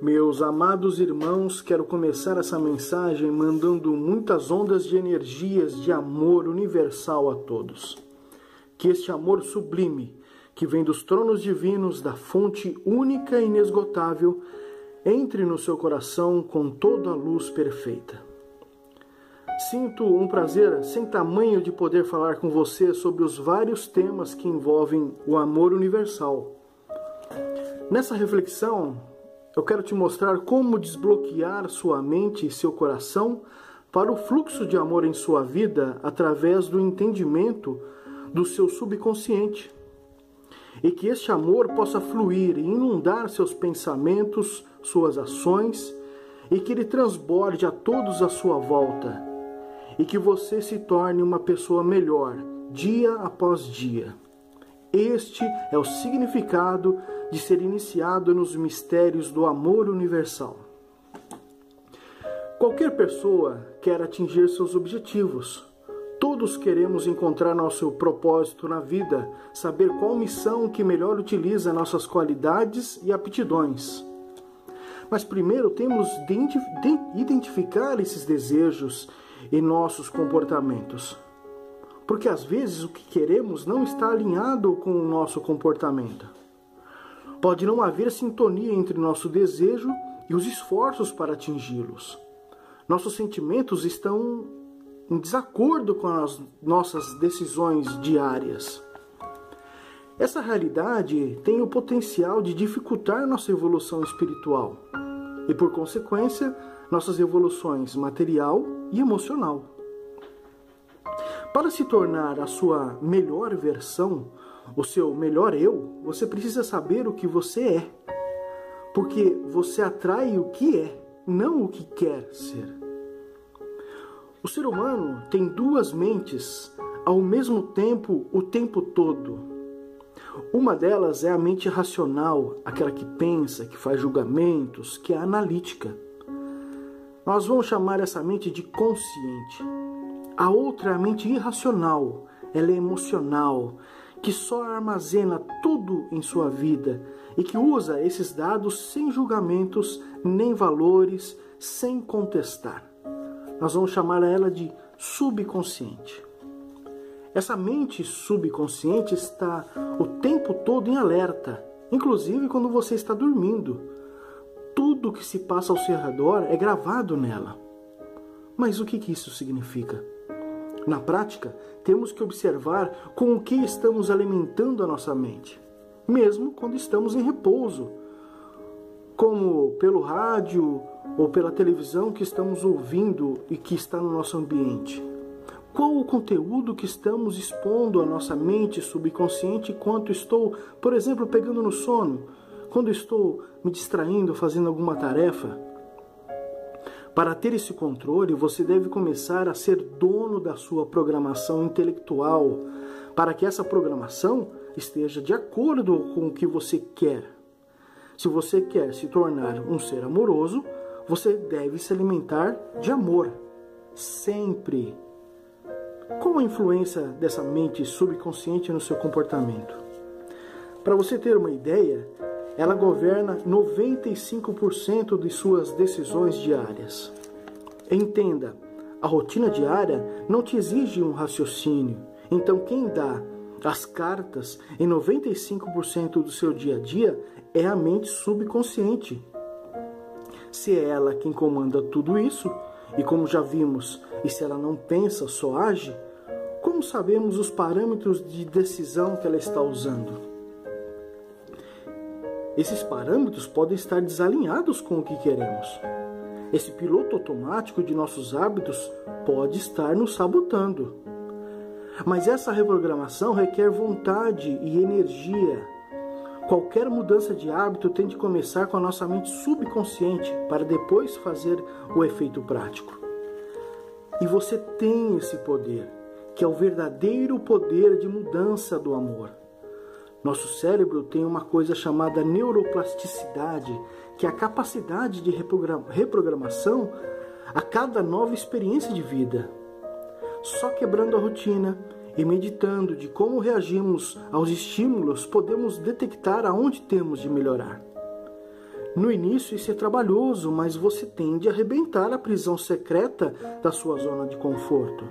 Meus amados irmãos, quero começar essa mensagem mandando muitas ondas de energias de amor universal a todos. Que este amor sublime, que vem dos tronos divinos, da fonte única e inesgotável, entre no seu coração com toda a luz perfeita. Sinto um prazer sem tamanho de poder falar com você sobre os vários temas que envolvem o amor universal. Nessa reflexão, eu quero te mostrar como desbloquear sua mente e seu coração para o fluxo de amor em sua vida através do entendimento do seu subconsciente. E que este amor possa fluir e inundar seus pensamentos, suas ações, e que ele transborde a todos à sua volta e que você se torne uma pessoa melhor dia após dia. Este é o significado de ser iniciado nos mistérios do amor universal. Qualquer pessoa quer atingir seus objetivos. Todos queremos encontrar nosso propósito na vida, saber qual missão que melhor utiliza nossas qualidades e aptidões. Mas primeiro temos de identificar esses desejos e nossos comportamentos. Porque às vezes o que queremos não está alinhado com o nosso comportamento. Pode não haver sintonia entre nosso desejo e os esforços para atingi-los. Nossos sentimentos estão em desacordo com as nossas decisões diárias. Essa realidade tem o potencial de dificultar nossa evolução espiritual e, por consequência, nossas evoluções material e emocional. Para se tornar a sua melhor versão, o seu melhor eu, você precisa saber o que você é. Porque você atrai o que é, não o que quer ser. O ser humano tem duas mentes ao mesmo tempo, o tempo todo. Uma delas é a mente racional, aquela que pensa, que faz julgamentos, que é analítica. Nós vamos chamar essa mente de consciente. A outra é a mente irracional, ela é emocional, que só armazena tudo em sua vida e que usa esses dados sem julgamentos nem valores, sem contestar. Nós vamos chamar ela de subconsciente. Essa mente subconsciente está o tempo todo em alerta, inclusive quando você está dormindo tudo que se passa ao seu redor é gravado nela. Mas o que, que isso significa? Na prática, temos que observar com o que estamos alimentando a nossa mente, mesmo quando estamos em repouso, como pelo rádio ou pela televisão que estamos ouvindo e que está no nosso ambiente. Qual o conteúdo que estamos expondo à nossa mente subconsciente enquanto estou, por exemplo, pegando no sono? quando estou me distraindo fazendo alguma tarefa. Para ter esse controle, você deve começar a ser dono da sua programação intelectual, para que essa programação esteja de acordo com o que você quer. Se você quer se tornar um ser amoroso, você deve se alimentar de amor, sempre. Qual a influência dessa mente subconsciente no seu comportamento? Para você ter uma ideia, ela governa 95% de suas decisões diárias. Entenda, a rotina diária não te exige um raciocínio. Então, quem dá as cartas em 95% do seu dia a dia é a mente subconsciente. Se é ela quem comanda tudo isso, e como já vimos, e se ela não pensa, só age, como sabemos os parâmetros de decisão que ela está usando? Esses parâmetros podem estar desalinhados com o que queremos. Esse piloto automático de nossos hábitos pode estar nos sabotando. Mas essa reprogramação requer vontade e energia. Qualquer mudança de hábito tem de começar com a nossa mente subconsciente para depois fazer o efeito prático. E você tem esse poder, que é o verdadeiro poder de mudança do amor. Nosso cérebro tem uma coisa chamada neuroplasticidade, que é a capacidade de reprogramação a cada nova experiência de vida. Só quebrando a rotina e meditando de como reagimos aos estímulos, podemos detectar aonde temos de melhorar. No início isso é trabalhoso, mas você tende a arrebentar a prisão secreta da sua zona de conforto.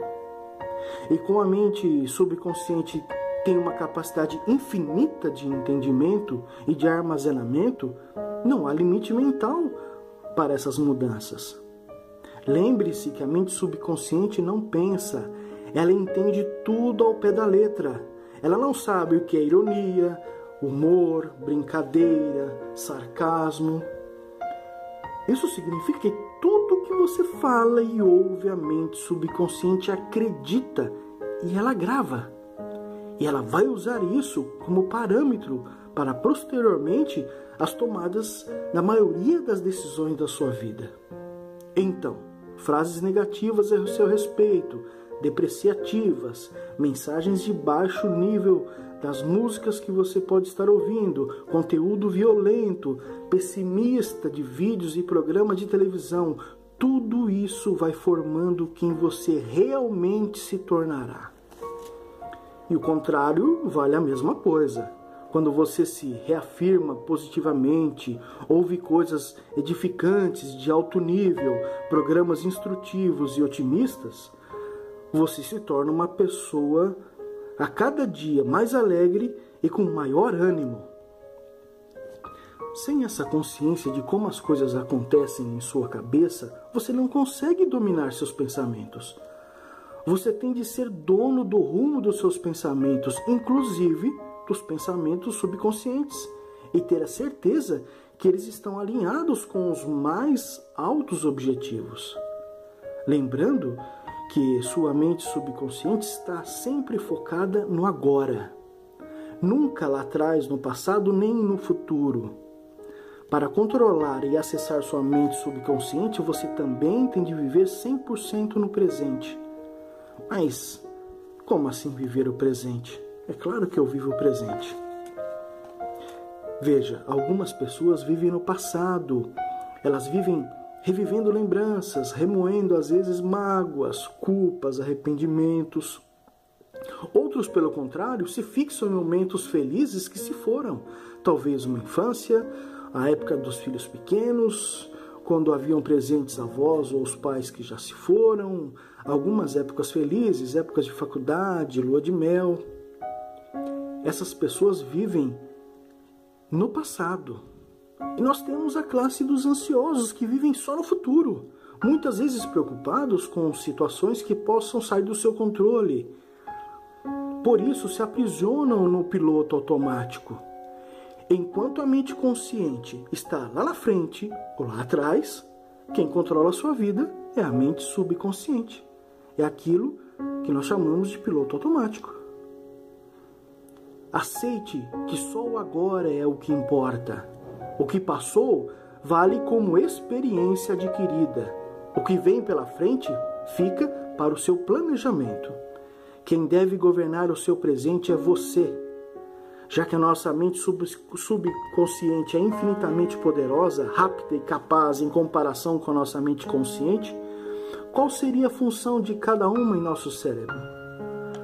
E com a mente subconsciente tem uma capacidade infinita de entendimento e de armazenamento, não há limite mental para essas mudanças. Lembre-se que a mente subconsciente não pensa, ela entende tudo ao pé da letra. Ela não sabe o que é ironia, humor, brincadeira, sarcasmo. Isso significa que tudo que você fala e ouve, a mente subconsciente acredita e ela grava. E ela vai usar isso como parâmetro para posteriormente as tomadas da maioria das decisões da sua vida. Então, frases negativas a seu respeito, depreciativas, mensagens de baixo nível das músicas que você pode estar ouvindo, conteúdo violento, pessimista de vídeos e programas de televisão, tudo isso vai formando quem você realmente se tornará. E o contrário vale a mesma coisa. Quando você se reafirma positivamente, ouve coisas edificantes de alto nível, programas instrutivos e otimistas, você se torna uma pessoa a cada dia mais alegre e com maior ânimo. Sem essa consciência de como as coisas acontecem em sua cabeça, você não consegue dominar seus pensamentos. Você tem de ser dono do rumo dos seus pensamentos, inclusive dos pensamentos subconscientes, e ter a certeza que eles estão alinhados com os mais altos objetivos. Lembrando que sua mente subconsciente está sempre focada no agora, nunca lá atrás, no passado, nem no futuro. Para controlar e acessar sua mente subconsciente, você também tem de viver 100% no presente. Mas como assim viver o presente? É claro que eu vivo o presente. Veja, algumas pessoas vivem no passado. Elas vivem revivendo lembranças, remoendo às vezes mágoas, culpas, arrependimentos. Outros, pelo contrário, se fixam em momentos felizes que se foram, talvez uma infância, a época dos filhos pequenos, quando haviam presentes avós ou os pais que já se foram, algumas épocas felizes, épocas de faculdade, lua de mel. Essas pessoas vivem no passado, e nós temos a classe dos ansiosos que vivem só no futuro, muitas vezes preocupados com situações que possam sair do seu controle. Por isso se aprisionam no piloto automático. Enquanto a mente consciente está lá na frente ou lá atrás, quem controla a sua vida é a mente subconsciente. É aquilo que nós chamamos de piloto automático. Aceite que só o agora é o que importa. O que passou vale como experiência adquirida. O que vem pela frente fica para o seu planejamento. Quem deve governar o seu presente é você. Já que a nossa mente subconsciente é infinitamente poderosa, rápida e capaz em comparação com a nossa mente consciente, qual seria a função de cada uma em nosso cérebro?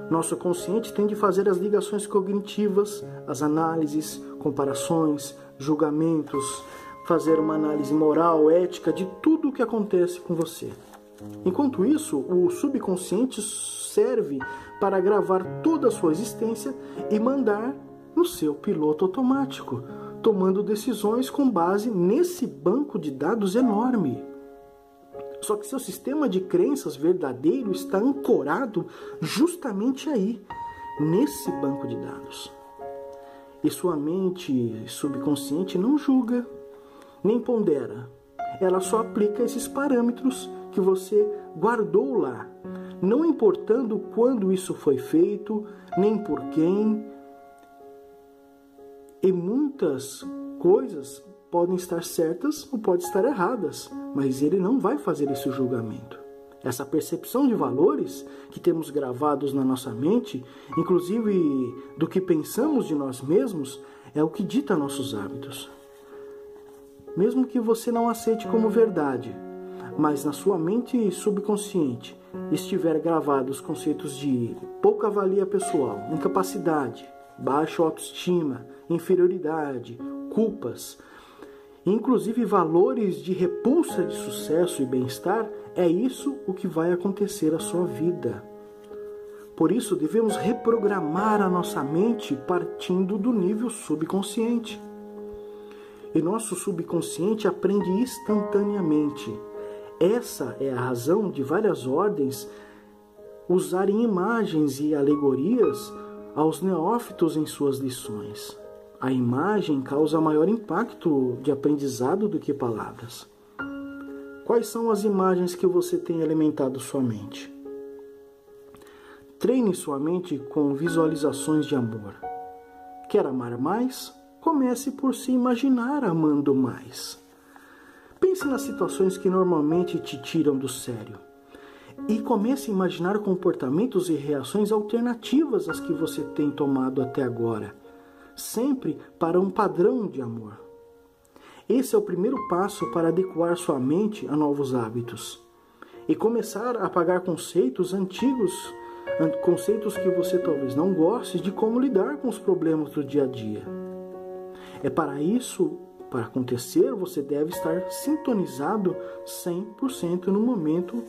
Nosso consciente tem de fazer as ligações cognitivas, as análises, comparações, julgamentos, fazer uma análise moral, ética de tudo o que acontece com você. Enquanto isso, o subconsciente serve para gravar toda a sua existência e mandar no seu piloto automático, tomando decisões com base nesse banco de dados enorme. Só que seu sistema de crenças verdadeiro está ancorado justamente aí, nesse banco de dados. E sua mente subconsciente não julga, nem pondera. Ela só aplica esses parâmetros que você guardou lá, não importando quando isso foi feito, nem por quem. E muitas coisas podem estar certas ou podem estar erradas, mas ele não vai fazer esse julgamento. Essa percepção de valores que temos gravados na nossa mente, inclusive do que pensamos de nós mesmos, é o que dita nossos hábitos. Mesmo que você não aceite como verdade, mas na sua mente subconsciente estiver gravados conceitos de pouca valia pessoal, incapacidade, baixa autoestima, inferioridade, culpas, inclusive valores de repulsa de sucesso e bem-estar, é isso o que vai acontecer à sua vida. Por isso, devemos reprogramar a nossa mente partindo do nível subconsciente. E nosso subconsciente aprende instantaneamente. Essa é a razão de várias ordens usarem imagens e alegorias aos neófitos em suas lições. A imagem causa maior impacto de aprendizado do que palavras. Quais são as imagens que você tem alimentado sua mente? Treine sua mente com visualizações de amor. Quer amar mais? Comece por se imaginar amando mais. Pense nas situações que normalmente te tiram do sério e comece a imaginar comportamentos e reações alternativas às que você tem tomado até agora, sempre para um padrão de amor. Esse é o primeiro passo para adequar sua mente a novos hábitos e começar a apagar conceitos antigos conceitos que você talvez não goste de como lidar com os problemas do dia a dia. É para isso, para acontecer, você deve estar sintonizado 100% no momento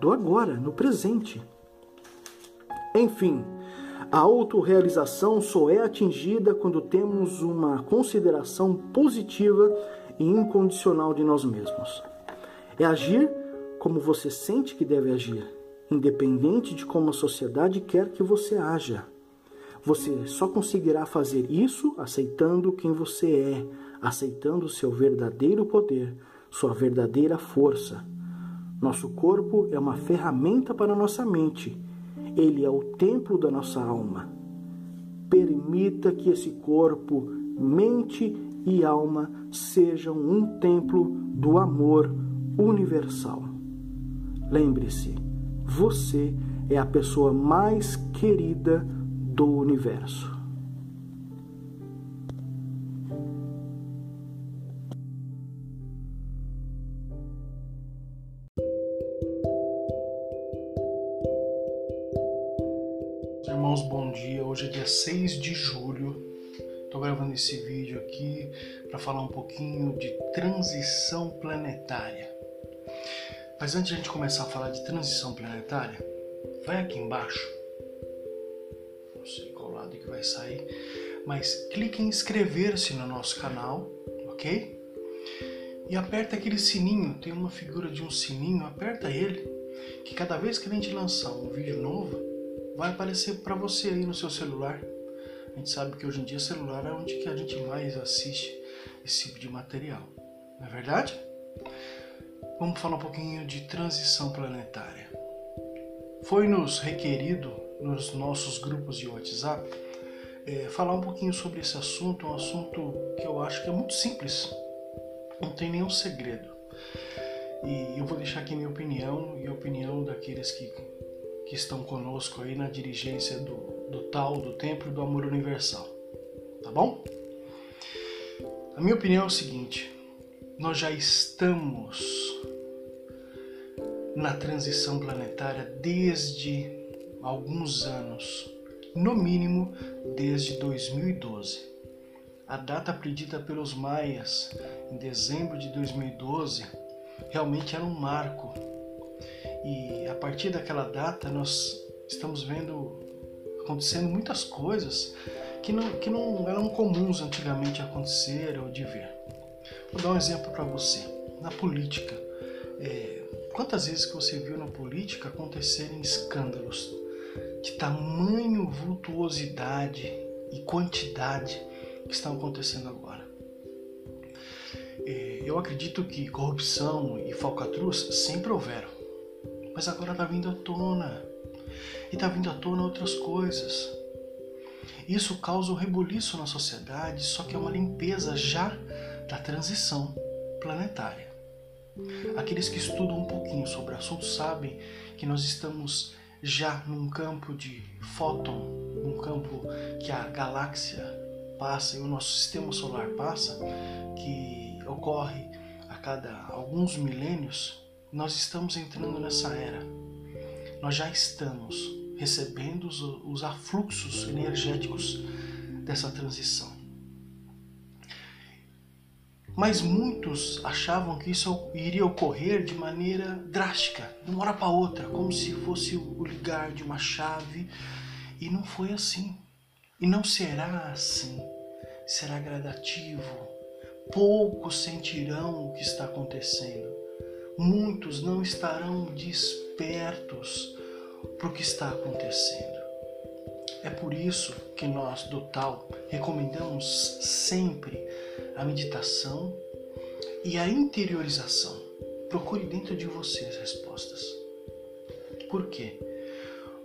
do agora, no presente. Enfim, a autorrealização só é atingida quando temos uma consideração positiva e incondicional de nós mesmos. É agir como você sente que deve agir independente de como a sociedade quer que você haja. Você só conseguirá fazer isso aceitando quem você é, aceitando seu verdadeiro poder, sua verdadeira força. Nosso corpo é uma ferramenta para nossa mente. Ele é o templo da nossa alma. Permita que esse corpo, mente e alma sejam um templo do amor universal. Lembre-se, você é a pessoa mais querida do universo. Irmãos, bom dia. Hoje é dia 6 de julho. Estou gravando esse vídeo aqui para falar um pouquinho de transição planetária. Mas antes de a gente começar a falar de transição planetária, vai aqui embaixo. Não sei qual lado que vai sair, mas clique em inscrever-se no nosso canal, ok? E aperta aquele sininho, tem uma figura de um sininho, aperta ele, que cada vez que a gente lançar um vídeo novo, vai aparecer para você aí no seu celular. A gente sabe que hoje em dia celular é onde que a gente mais assiste esse tipo de material, não é verdade? vamos falar um pouquinho de transição planetária. Foi-nos requerido nos nossos grupos de WhatsApp é, falar um pouquinho sobre esse assunto, um assunto que eu acho que é muito simples, não tem nenhum segredo. E eu vou deixar aqui minha opinião e a opinião daqueles que, que estão conosco aí na dirigência do, do tal, do Templo do Amor Universal. Tá bom? A minha opinião é o seguinte: nós já estamos na transição planetária desde alguns anos, no mínimo desde 2012. A data predita pelos maias, em dezembro de 2012, realmente era um marco. E a partir daquela data nós estamos vendo acontecendo muitas coisas que não, que não eram comuns antigamente acontecer ou de ver. Vou dar um exemplo para você. Na política, é, quantas vezes que você viu na política acontecerem escândalos de tamanho vultuosidade e quantidade que estão acontecendo agora? É, eu acredito que corrupção e falcatruas sempre houveram, mas agora está vindo à tona. E está vindo à tona outras coisas. Isso causa um rebuliço na sociedade, só que é uma limpeza já da transição planetária. Aqueles que estudam um pouquinho sobre o assunto sabem que nós estamos já num campo de fóton, num campo que a galáxia passa e o nosso sistema solar passa, que ocorre a cada alguns milênios, nós estamos entrando nessa era. Nós já estamos recebendo os, os afluxos energéticos dessa transição. Mas muitos achavam que isso iria ocorrer de maneira drástica, de uma hora para outra, como se fosse o ligar de uma chave. E não foi assim. E não será assim. Será gradativo. Poucos sentirão o que está acontecendo. Muitos não estarão despertos para o que está acontecendo. É por isso que nós do Tal recomendamos sempre a meditação e a interiorização. Procure dentro de você as respostas. Por quê?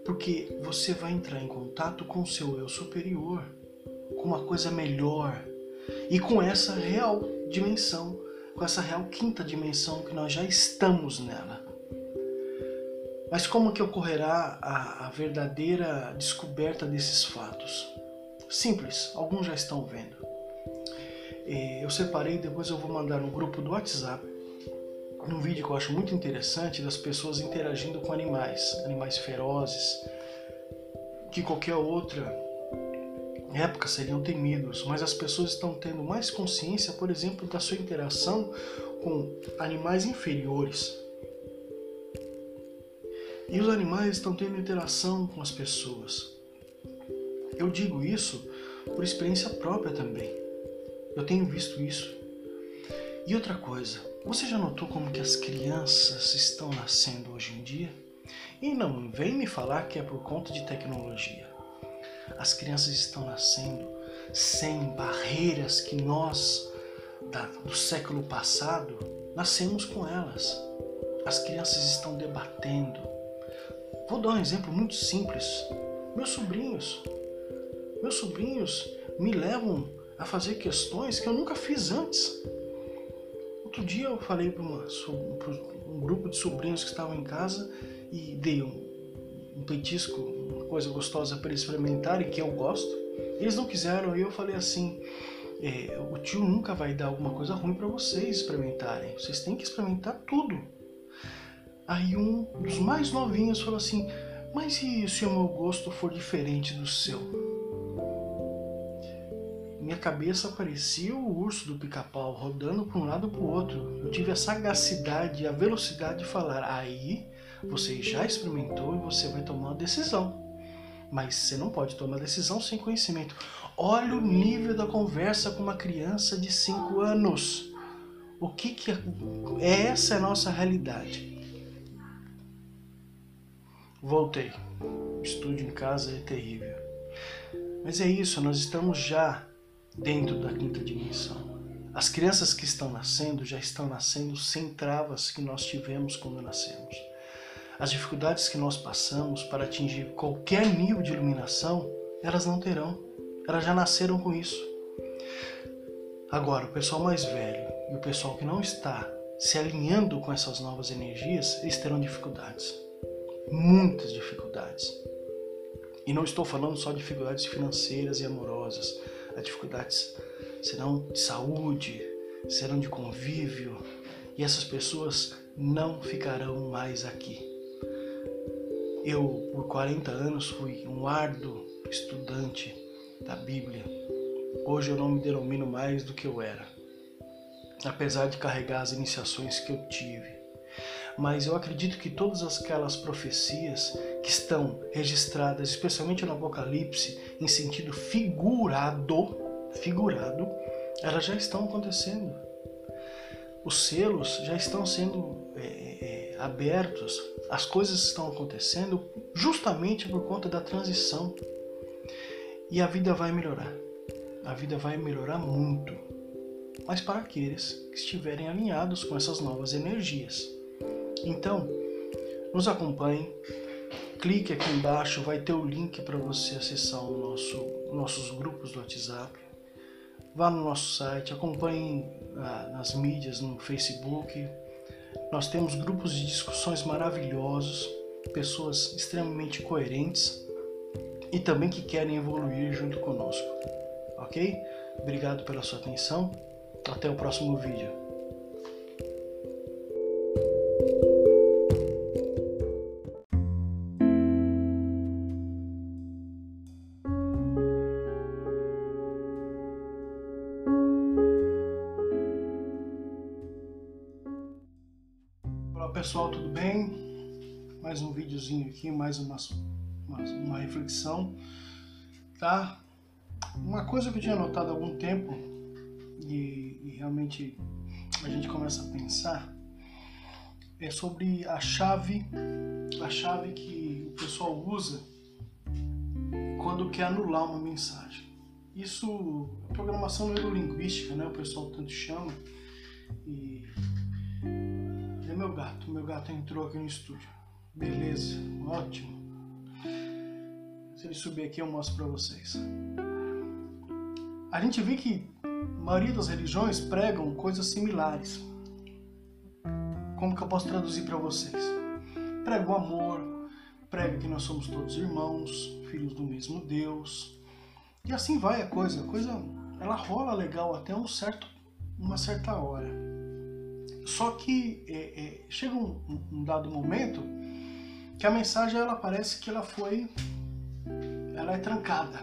Porque você vai entrar em contato com o seu eu superior, com uma coisa melhor e com essa real dimensão, com essa real quinta dimensão que nós já estamos nela. Mas como que ocorrerá a, a verdadeira descoberta desses fatos? Simples, alguns já estão vendo. Eu separei, depois eu vou mandar no grupo do WhatsApp um vídeo que eu acho muito interessante das pessoas interagindo com animais, animais ferozes, que qualquer outra época seriam temidos, mas as pessoas estão tendo mais consciência, por exemplo, da sua interação com animais inferiores. E os animais estão tendo interação com as pessoas. Eu digo isso por experiência própria também. Eu tenho visto isso. E outra coisa, você já notou como que as crianças estão nascendo hoje em dia? E não vem me falar que é por conta de tecnologia. As crianças estão nascendo sem barreiras que nós, da, do século passado, nascemos com elas. As crianças estão debatendo. Vou dar um exemplo muito simples. Meus sobrinhos. Meus sobrinhos me levam a fazer questões que eu nunca fiz antes. Outro dia eu falei para um grupo de sobrinhos que estavam em casa e dei um, um petisco, uma coisa gostosa para eles experimentarem, que eu gosto. Eles não quiseram e eu falei assim: é, o tio nunca vai dar alguma coisa ruim para vocês experimentarem. Vocês têm que experimentar tudo. Aí um dos mais novinhos falou assim: Mas e se o meu gosto for diferente do seu? minha cabeça parecia o urso do pica-pau rodando para um lado para o outro. Eu tive a sagacidade a velocidade de falar: aí você já experimentou e você vai tomar uma decisão. Mas você não pode tomar decisão sem conhecimento. Olha o nível da conversa com uma criança de 5 anos. O que, que é? Essa é a nossa realidade. Voltei. O estúdio em casa é terrível. Mas é isso, nós estamos já dentro da quinta dimensão. As crianças que estão nascendo já estão nascendo sem travas que nós tivemos quando nascemos. As dificuldades que nós passamos para atingir qualquer nível de iluminação, elas não terão. Elas já nasceram com isso. Agora, o pessoal mais velho e o pessoal que não está se alinhando com essas novas energias, eles terão dificuldades. Muitas dificuldades. E não estou falando só de dificuldades financeiras e amorosas as dificuldades serão de saúde, serão de convívio, e essas pessoas não ficarão mais aqui. Eu, por 40 anos, fui um árduo estudante da Bíblia. Hoje eu não me denomino mais do que eu era, apesar de carregar as iniciações que eu tive. Mas eu acredito que todas aquelas profecias que estão registradas, especialmente no Apocalipse, em sentido figurado, figurado, elas já estão acontecendo. Os selos já estão sendo é, é, abertos, as coisas estão acontecendo justamente por conta da transição. E a vida vai melhorar. A vida vai melhorar muito. Mas para aqueles que estiverem alinhados com essas novas energias. Então, nos acompanhe, clique aqui embaixo, vai ter o link para você acessar o nosso, nossos grupos do WhatsApp. Vá no nosso site, acompanhe ah, nas mídias, no Facebook. Nós temos grupos de discussões maravilhosos, pessoas extremamente coerentes e também que querem evoluir junto conosco. Ok? Obrigado pela sua atenção. Até o próximo vídeo. Mais um videozinho aqui, mais uma, uma, uma, reflexão, tá? Uma coisa que eu tinha notado há algum tempo e, e realmente a gente começa a pensar é sobre a chave, a chave que o pessoal usa quando quer anular uma mensagem. Isso, a programação neurolinguística, né? O pessoal tanto chama e meu gato. Meu gato entrou aqui no estúdio. Beleza, ótimo. Se ele subir aqui, eu mostro para vocês. A gente vê que a maioria das religiões pregam coisas similares. Como que eu posso traduzir para vocês? Prega o amor, prega que nós somos todos irmãos, filhos do mesmo Deus. E assim vai a coisa. A coisa ela rola legal até um certo, uma certa hora. Só que é, é, chega um, um, dado momento que a mensagem ela parece que ela foi, ela é trancada,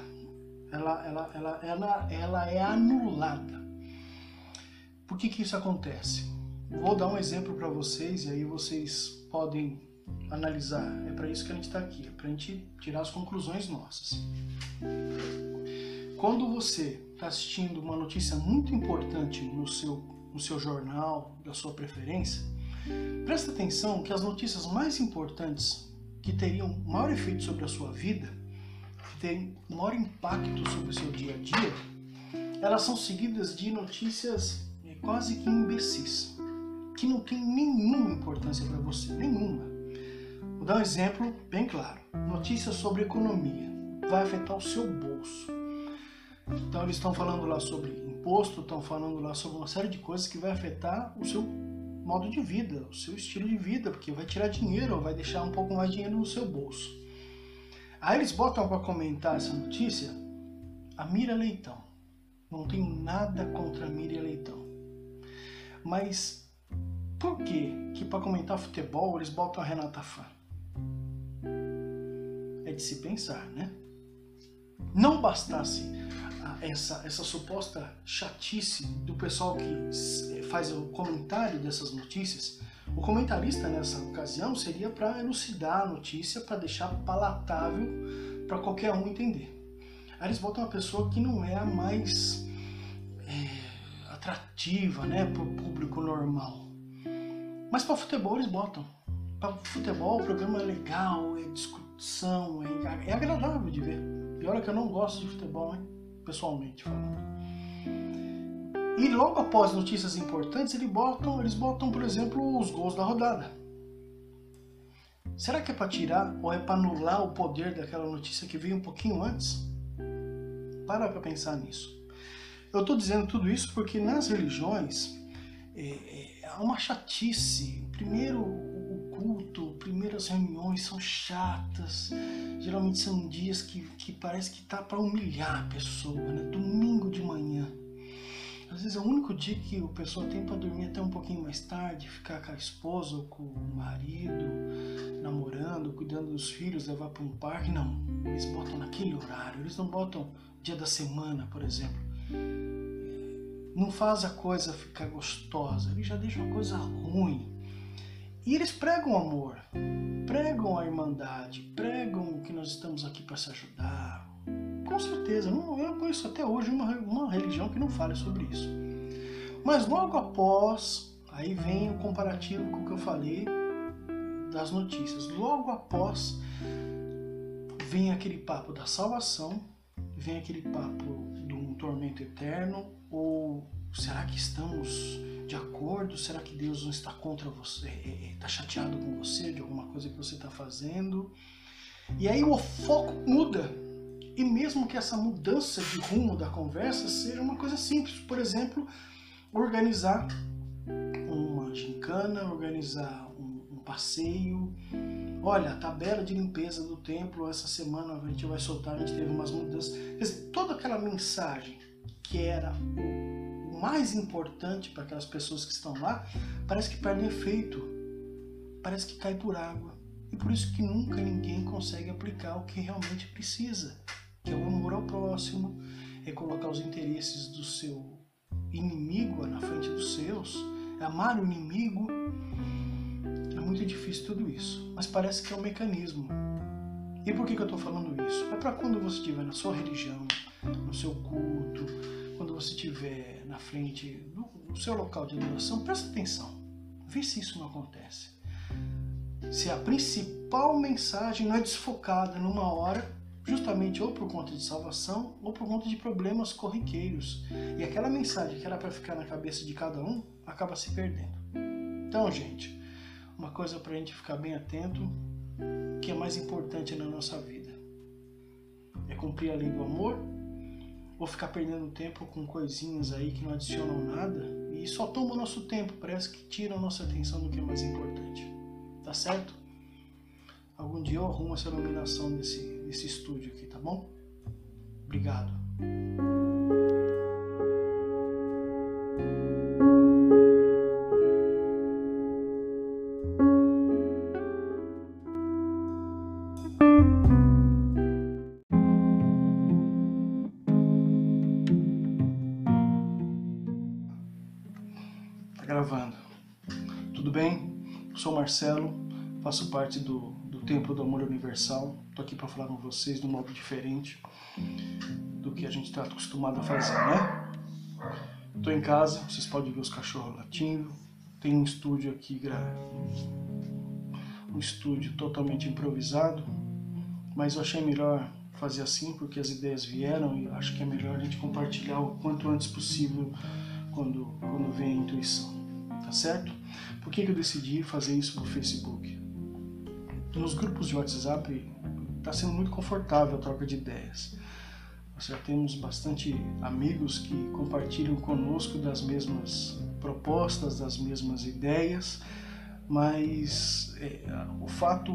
ela, ela, ela, ela, ela é anulada. Por que que isso acontece? Vou dar um exemplo para vocês e aí vocês podem analisar. É para isso que a gente está aqui, é para a gente tirar as conclusões nossas. Quando você está assistindo uma notícia muito importante no seu no seu jornal, da sua preferência, presta atenção que as notícias mais importantes que teriam maior efeito sobre a sua vida, que têm maior impacto sobre o seu dia a dia, elas são seguidas de notícias eh, quase que imbecis, que não tem nenhuma importância para você, nenhuma. Vou dar um exemplo bem claro. Notícias sobre economia vai afetar o seu bolso. Então eles estão falando lá sobre imposto, estão falando lá sobre uma série de coisas que vai afetar o seu modo de vida, o seu estilo de vida, porque vai tirar dinheiro vai deixar um pouco mais de dinheiro no seu bolso. Aí eles botam para comentar essa notícia a Mira Leitão. Não tenho nada contra a Mira Leitão. Mas por que que para comentar futebol eles botam a Renata Fã? É de se pensar, né? Não bastasse essa, essa suposta chatice do pessoal que eh, faz o comentário dessas notícias, o comentarista nessa ocasião seria para elucidar a notícia, para deixar palatável para qualquer um entender. Aí eles botam uma pessoa que não é a mais é, atrativa né, para o público normal. Mas para futebol eles botam. Para futebol o programa é legal, é discussão, é, é agradável de ver. E olha que eu não gosto de futebol, hein? Pessoalmente falando. E logo após notícias importantes, eles botam, eles botam, por exemplo, os gols da rodada. Será que é para tirar ou é para anular o poder daquela notícia que veio um pouquinho antes? Para para pensar nisso. Eu estou dizendo tudo isso porque nas religiões é, é, há uma chatice. Primeiro, culto, primeiras reuniões são chatas, geralmente são dias que, que parece que tá para humilhar a pessoa, né? Domingo de manhã. Às vezes é o único dia que o pessoal tem para dormir até um pouquinho mais tarde, ficar com a esposa ou com o marido, namorando, cuidando dos filhos, levar para um parque. Não, eles botam naquele horário, eles não botam dia da semana, por exemplo. Não faz a coisa ficar gostosa, eles já deixam a coisa ruim. E eles pregam amor, pregam a irmandade, pregam que nós estamos aqui para se ajudar. Com certeza, não, eu conheço até hoje uma, uma religião que não fale sobre isso. Mas logo após, aí vem o comparativo com o que eu falei das notícias. Logo após, vem aquele papo da salvação, vem aquele papo de um tormento eterno, ou será que estamos de acordo? Será que Deus não está contra você? Está é, é, chateado com você de alguma coisa que você está fazendo? E aí o foco muda. E mesmo que essa mudança de rumo da conversa seja uma coisa simples, por exemplo, organizar uma gincana, organizar um, um passeio. Olha, a tabela de limpeza do templo, essa semana a gente vai soltar, a gente teve umas mudanças. Dizer, toda aquela mensagem que era o mais importante para aquelas pessoas que estão lá, parece que perde efeito, parece que cai por água. E por isso que nunca ninguém consegue aplicar o que realmente precisa, que é o amor ao próximo, é colocar os interesses do seu inimigo na frente dos seus, é amar o inimigo. muito difícil tudo isso, mas parece que é um mecanismo. E por que, que eu estou falando isso? É para quando você estiver na sua religião, no seu culto, quando você estiver na frente do seu local de adoração, presta atenção. Vê se isso não acontece. Se a principal mensagem não é desfocada numa hora, justamente ou por conta de salvação ou por conta de problemas corriqueiros. E aquela mensagem que era para ficar na cabeça de cada um acaba se perdendo. Então, gente, uma coisa para a gente ficar bem atento, que é mais importante na nossa vida, é cumprir a lei do amor ou ficar perdendo tempo com coisinhas aí que não adicionam nada e só toma o nosso tempo, parece que tira a nossa atenção do que é mais importante. Tá certo? Algum dia eu arrumo essa iluminação desse, desse estúdio aqui, tá bom? Obrigado. Marcelo, faço parte do, do Templo do Amor Universal. Estou aqui para falar com vocês de um modo diferente do que a gente está acostumado a fazer, né? Estou em casa, vocês podem ver os cachorros latindo. Tem um estúdio aqui, um estúdio totalmente improvisado, mas eu achei melhor fazer assim porque as ideias vieram e acho que é melhor a gente compartilhar o quanto antes possível quando, quando vem a intuição, tá certo? Por que, que eu decidi fazer isso no Facebook? Nos grupos de WhatsApp está sendo muito confortável a troca de ideias. Nós já temos bastante amigos que compartilham conosco das mesmas propostas, das mesmas ideias, mas é, o fato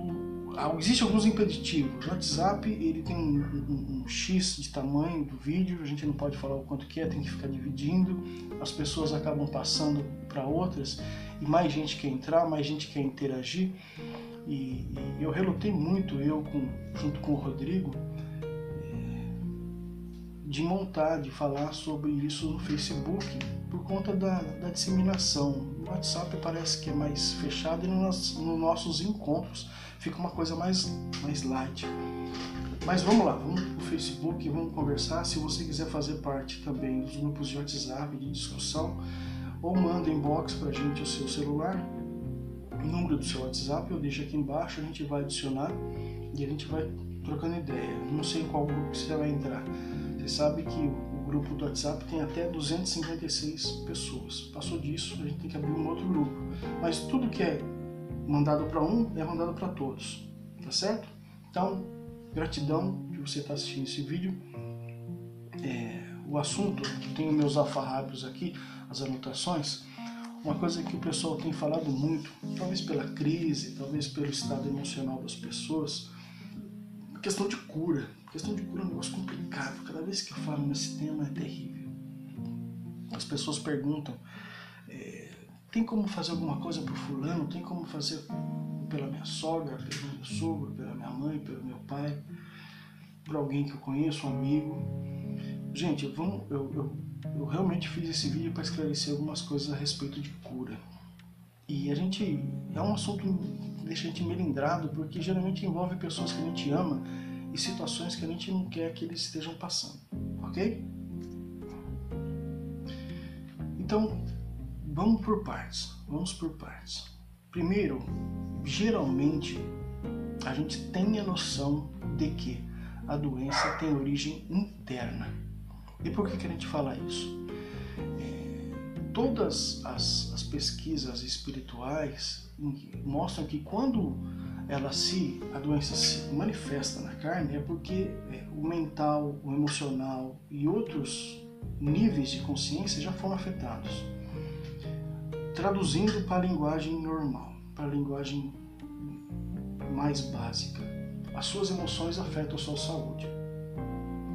Existem alguns impeditivos. O WhatsApp ele tem um, um, um, X de tamanho do vídeo, a gente não pode falar o quanto que é, tem que ficar dividindo. As pessoas acabam passando para outras e mais gente quer entrar, mais gente quer interagir. E, e eu relutei muito, eu com, junto com o Rodrigo, é, de montar, de falar sobre isso no Facebook por conta da, da disseminação. O WhatsApp parece que é mais fechado nos, nos nossos encontros fica uma coisa mais, mais light. Mas vamos lá, vamos pro Facebook, vamos conversar. Se você quiser fazer parte também dos grupos de WhatsApp de discussão, ou manda inbox pra gente o seu celular, o número do seu WhatsApp, eu deixo aqui embaixo, a gente vai adicionar e a gente vai trocando ideia. Não sei qual grupo você vai entrar. Você sabe que o grupo do WhatsApp tem até 256 pessoas. Passou disso, a gente tem que abrir um outro grupo. Mas tudo que é mandado para um é mandado para todos, tá certo? Então, gratidão de você estar tá assistindo esse vídeo. É, o assunto, tenho meus alfarrábios aqui, as anotações. Uma coisa que o pessoal tem falado muito, talvez pela crise, talvez pelo estado emocional das pessoas, questão de cura. Questão de cura é um negócio complicado. Cada vez que eu falo nesse tema é terrível. As pessoas perguntam tem como fazer alguma coisa por fulano? Tem como fazer pela minha sogra, pelo meu sogro, pela minha mãe, pelo meu pai, por alguém que eu conheço, um amigo? Gente, vamos, eu, eu, eu realmente fiz esse vídeo para esclarecer algumas coisas a respeito de cura. E a gente é um assunto que deixa a gente melindrado, porque geralmente envolve pessoas que a gente ama e situações que a gente não quer que eles estejam passando, ok? Então, Vamos por partes. Vamos por partes. Primeiro, geralmente a gente tem a noção de que a doença tem origem interna. E por que, que a gente fala isso? É, todas as, as, pesquisas espirituais mostram que quando ela se a doença se manifesta na carne é porque é, o mental, o emocional e outros níveis de consciência já foram afetados traduzindo para a linguagem normal, para a linguagem mais básica. As suas emoções afetam a sua saúde,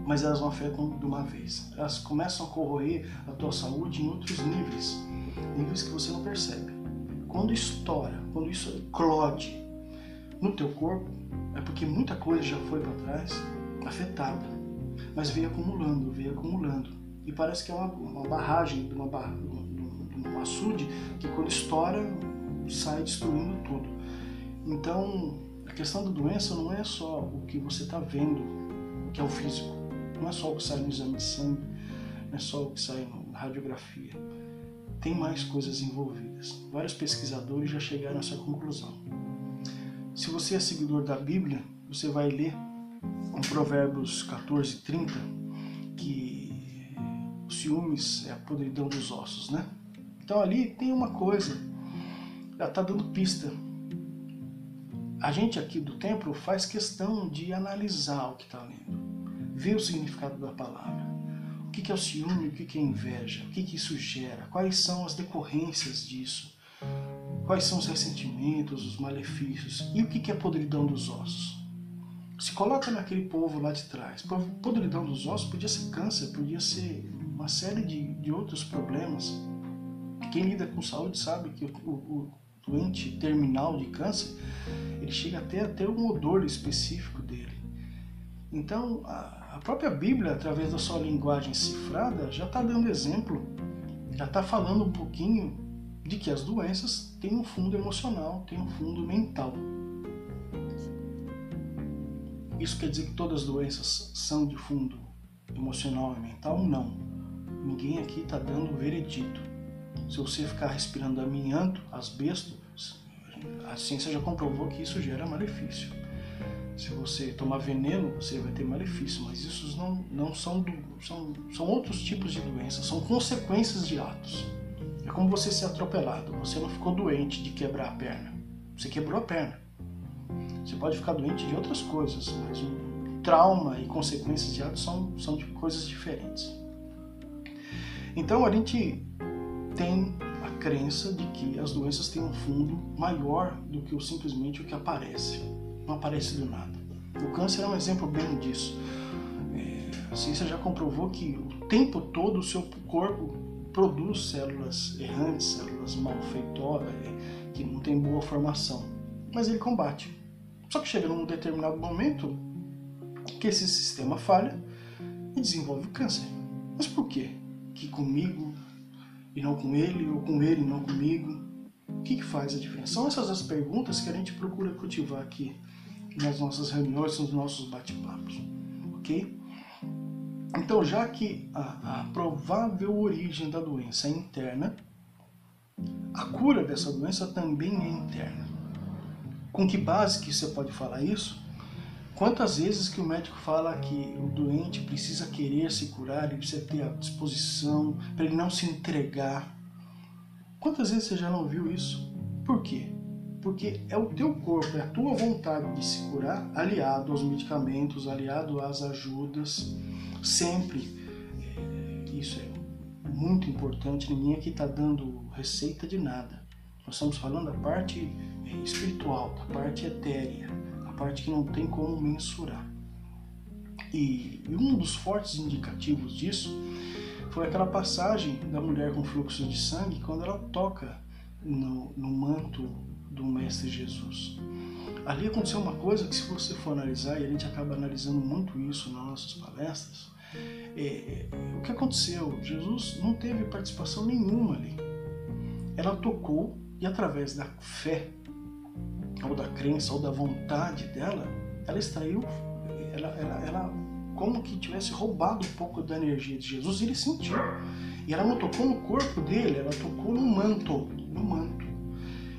mas elas não afetam de uma vez. Elas começam a corroer a tua saúde em outros níveis, níveis que você não percebe. Quando estoura, quando isso eclode no teu corpo, é porque muita coisa já foi para trás afetada, mas veio acumulando, veio acumulando. E parece que é uma, uma barragem de uma, um açude que quando estoura sai destruindo tudo. Então, a questão da doença não é só o que você está vendo, que é o físico. Não é só o que sai no exame de sangue, não é só o que sai na radiografia. Tem mais coisas envolvidas. Vários pesquisadores já chegaram a essa conclusão. Se você é seguidor da Bíblia, você vai ler em Provérbios 14, 30, que o ciúmes é a podridão dos ossos, né? Então ali tem uma coisa, já está dando pista. A gente aqui do templo faz questão de analisar o que está lendo, ver o significado da palavra. O que é o ciúme, o que é inveja, o que isso gera, quais são as decorrências disso, quais são os ressentimentos, os malefícios e o que é podridão dos ossos se coloca naquele povo lá de trás. Podridão dos ossos podia ser câncer, podia ser uma série de, de outros problemas. Quem lida com saúde sabe que o, o, o doente terminal de câncer, ele chega até a ter um odor específico dele. Então, a, a própria Bíblia, através da sua linguagem cifrada, já está dando exemplo, já está falando um pouquinho de que as doenças têm um fundo emocional, têm um fundo mental. Isso quer dizer que todas as doenças são de fundo emocional e mental? Não. Ninguém aqui está dando veredito. Se você ficar respirando amianto, asbesto, a ciência já comprovou que isso gera malefício. Se você tomar veneno, você vai ter malefício, mas isso não, não são, do, são, são outros tipos de doenças, são consequências de atos. É como você ser atropelado, você não ficou doente de quebrar a perna, você quebrou a perna. Você pode ficar doente de outras coisas, mas trauma e consequências de atos são, são de coisas diferentes. Então a gente tem a crença de que as doenças têm um fundo maior do que o, simplesmente o que aparece. Não aparece do nada. O câncer é um exemplo bem disso. É, a ciência já comprovou que o tempo todo o seu corpo produz células errantes, células malfeitoras, é, que não têm boa formação. Mas ele combate. Só que chega num determinado momento que esse sistema falha e desenvolve o câncer. Mas por quê? Que comigo e não com ele, ou com ele e não comigo? O que, que faz a diferença? São essas as perguntas que a gente procura cultivar aqui nas nossas reuniões, nos nossos bate-papos. Ok? Então, já que a, a provável origem da doença é interna, a cura dessa doença também é interna. Com que base que você pode falar isso? Quantas vezes que o médico fala que o doente precisa querer se curar, ele precisa ter a disposição para ele não se entregar? Quantas vezes você já não viu isso? Por quê? Porque é o teu corpo, é a tua vontade de se curar, aliado aos medicamentos, aliado às ajudas, sempre. É, isso é muito importante. Ninguém aqui está dando receita de nada. Nós estamos falando da parte espiritual, da parte etérea, parte que não tem como mensurar. E, um dos fortes indicativos disso foi aquela passagem da mulher com fluxo de sangue quando ela toca no, no manto do Mestre Jesus. Ali aconteceu uma coisa que, se você for analisar, e a gente acaba analisando muito isso nas nossas palestras, é, o que aconteceu? Jesus não teve participação nenhuma ali. Ela tocou e através da fé, ou da crença, ou da vontade dela, ela extraiu, ela, ela, ela como que tivesse roubado um pouco da energia de Jesus, e ele sentiu. E ela não tocou no corpo dele, ela tocou no manto, no manto.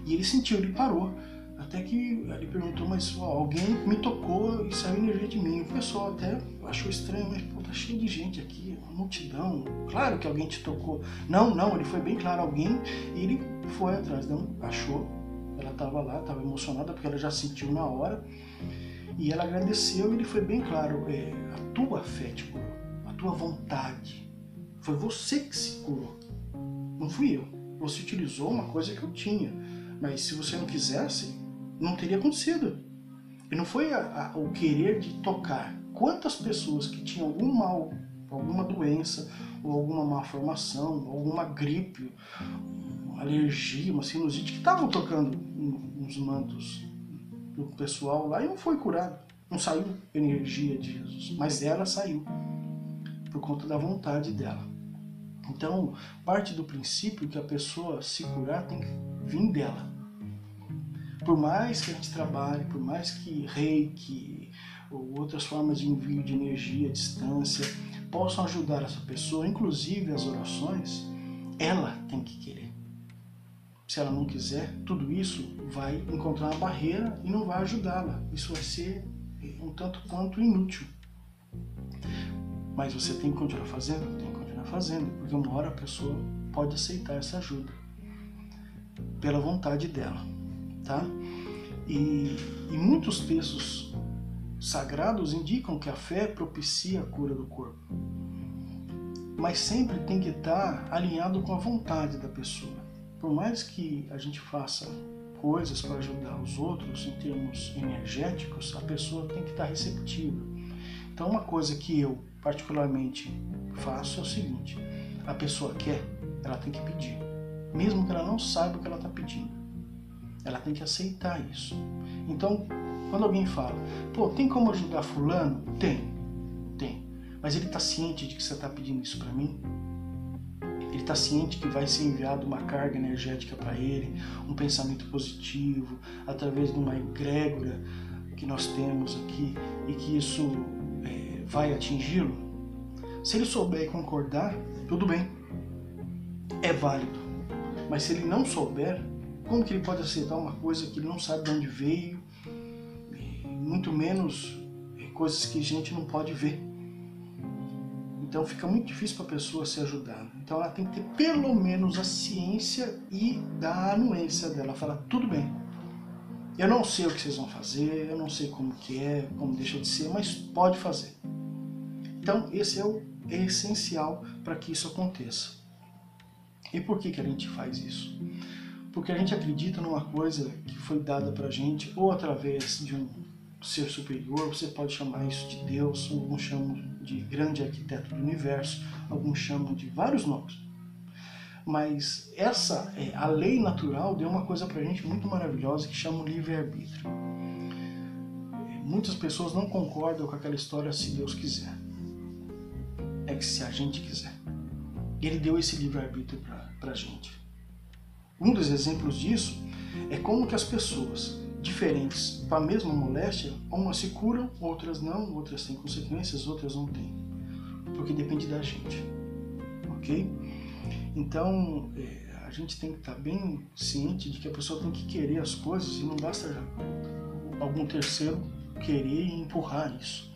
E ele sentiu, ele parou. Até que ele perguntou, mas ó, alguém me tocou e saiu energia de mim. O pessoal até achou estranho, mas pô, tá cheio de gente aqui, uma multidão. Claro que alguém te tocou. Não, não, ele foi bem claro, alguém, e ele foi atrás, não, achou. Ela estava lá, estava emocionada porque ela já sentiu na hora. E ela agradeceu e ele foi bem claro, é, a tua fé te curou, a tua vontade. Foi você que se curou, não fui eu. Você utilizou uma coisa que eu tinha, mas se você não quisesse, não teria acontecido. E não foi a, a, o querer de tocar. Quantas pessoas que tinham algum mal, alguma doença, ou alguma malformação, alguma gripe, uma alergia, uma sinusite, que estavam tocando nos mantos do pessoal lá e não foi curado. Não saiu energia de Jesus, mas ela saiu por conta da vontade dela. Então, parte do princípio que a pessoa se curar tem que vir dela. Por mais que a gente trabalhe, por mais que reiki ou outras formas de envio de energia à distância possam ajudar essa pessoa, inclusive as orações, ela tem que querer. Se ela não quiser, tudo isso vai encontrar uma barreira e não vai ajudá-la. Isso vai ser um tanto quanto inútil. Mas você tem que continuar fazendo? Tem que continuar fazendo, porque uma hora a pessoa pode aceitar essa ajuda pela vontade dela, tá? E, e muitos textos sagrados indicam que a fé propicia a cura do corpo, mas sempre tem que estar alinhado com a vontade da pessoa. Por mais que a gente faça coisas para ajudar os outros em termos energéticos, a pessoa tem que estar receptiva. Então, uma coisa que eu particularmente faço é o seguinte: a pessoa quer, ela tem que pedir, mesmo que ela não saiba o que ela está pedindo. Ela tem que aceitar isso. Então, quando alguém fala, pô, tem como ajudar fulano? Tem, tem. Mas ele está ciente de que você está pedindo isso para mim? Ele está ciente que vai ser enviado uma carga energética para ele, um pensamento positivo, através de uma egrégora que nós temos aqui e que isso é, vai atingi-lo? Se ele souber e concordar, tudo bem, é válido. Mas se ele não souber, como que ele pode aceitar uma coisa que ele não sabe de onde veio, muito menos coisas que a gente não pode ver? Então fica muito difícil para a pessoa ser ajudada. Então ela tem que ter pelo menos a ciência e da anuência dela. Fala, tudo bem, eu não sei o que vocês vão fazer, eu não sei como que é, como deixa de ser, mas pode fazer. Então esse é o é essencial para que isso aconteça. E por que, que a gente faz isso? Porque a gente acredita numa coisa que foi dada para a gente ou através de um ser superior, você pode chamar isso de Deus, alguns chamam de grande arquiteto do universo, alguns chamam de vários nomes. Mas essa, é, a lei natural deu uma coisa para a gente muito maravilhosa que chama o livre-arbítrio. Muitas pessoas não concordam com aquela história se Deus quiser. É que se a gente quiser. Ele deu esse livre-arbítrio para a gente. Um dos exemplos disso é como que as pessoas diferentes para a mesma moléstia, umas se curam, outras não, outras têm consequências, outras não têm. Porque depende da gente. Ok? Então, é, a gente tem que estar tá bem ciente de que a pessoa tem que querer as coisas e não basta algum terceiro querer e empurrar isso.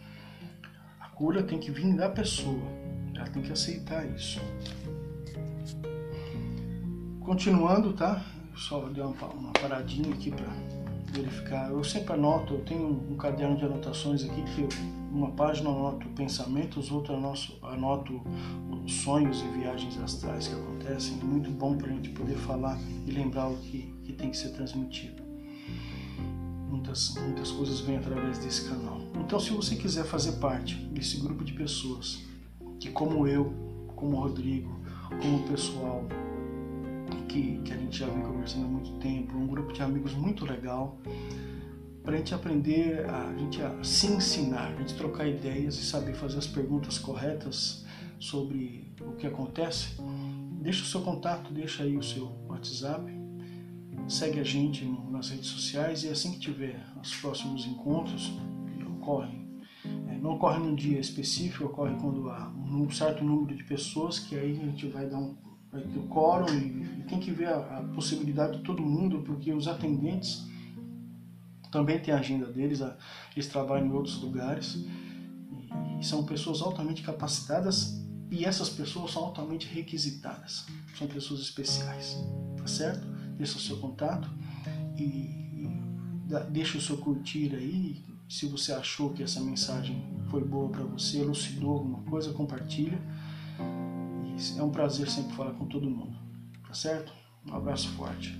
A cura tem que vir da pessoa, ela tem que aceitar isso. Continuando, tá? Só uma, uma paradinha aqui para verificar. Eu sempre anoto, eu tenho um caderno de anotações aqui que eu, uma página anoto pensamentos, outra anoto, anoto os sonhos e viagens astrais que acontecem. Muito bom para a gente poder falar e lembrar o que, que tem que ser transmitido. Muitas, muitas coisas vêm através desse canal. Então, se você quiser fazer parte desse grupo de pessoas que, como eu, como o Rodrigo, como o pessoal que, que a gente já vem conversando há muito tempo, um grupo de amigos muito legal, para a gente aprender, a, gente a se ensinar, a gente trocar ideias e saber fazer as perguntas corretas sobre o que acontece. Deixa o seu contato, deixa aí o seu WhatsApp, segue a gente nas redes sociais e assim que tiver os próximos encontros que ocorrem, é, não ocorre num dia específico, ocorre quando há um certo número de pessoas que aí a gente vai dar um o quórum e, tem que ver a, a, possibilidade de todo mundo, porque os atendentes também têm a agenda deles, a, eles trabalham em outros lugares e, são pessoas altamente capacitadas e essas pessoas são altamente requisitadas, são pessoas especiais, tá certo? Deixa o seu contato e, e deixa o seu curtir aí. Se você achou que essa mensagem foi boa para você, elucidou alguma coisa, compartilha. É um prazer sempre falar com todo mundo. Tá certo? Um abraço forte.